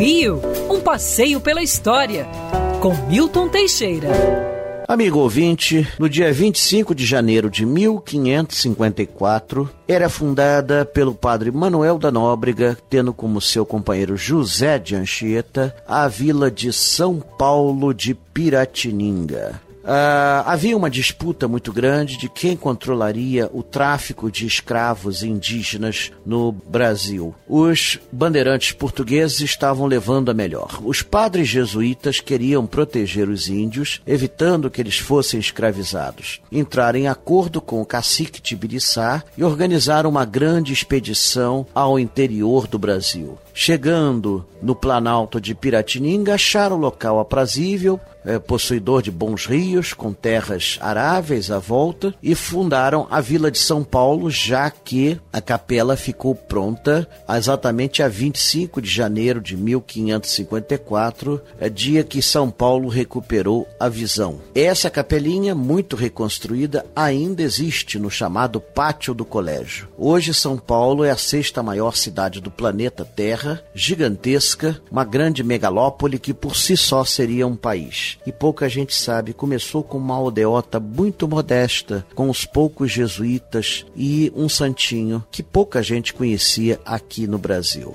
Rio, um passeio pela história, com Milton Teixeira. Amigo ouvinte, no dia 25 de janeiro de 1554, era fundada pelo padre Manuel da Nóbrega, tendo como seu companheiro José de Anchieta, a vila de São Paulo de Piratininga. Uh, havia uma disputa muito grande de quem controlaria o tráfico de escravos indígenas no Brasil. Os bandeirantes portugueses estavam levando a melhor. Os padres jesuítas queriam proteger os índios, evitando que eles fossem escravizados. Entraram em acordo com o cacique Tibiriçá e organizaram uma grande expedição ao interior do Brasil. Chegando no Planalto de Piratininga, acharam o local aprazível, é, possuidor de bons rios, com terras aráveis à volta, e fundaram a Vila de São Paulo, já que a capela ficou pronta exatamente a 25 de janeiro de 1554, é dia que São Paulo recuperou a visão. Essa capelinha, muito reconstruída, ainda existe no chamado Pátio do Colégio. Hoje, São Paulo é a sexta maior cidade do planeta Terra, gigantesca, uma grande megalópole que por si só seria um país e pouca gente sabe, começou com uma aldeota muito modesta, com os poucos jesuítas e um santinho que pouca gente conhecia aqui no Brasil.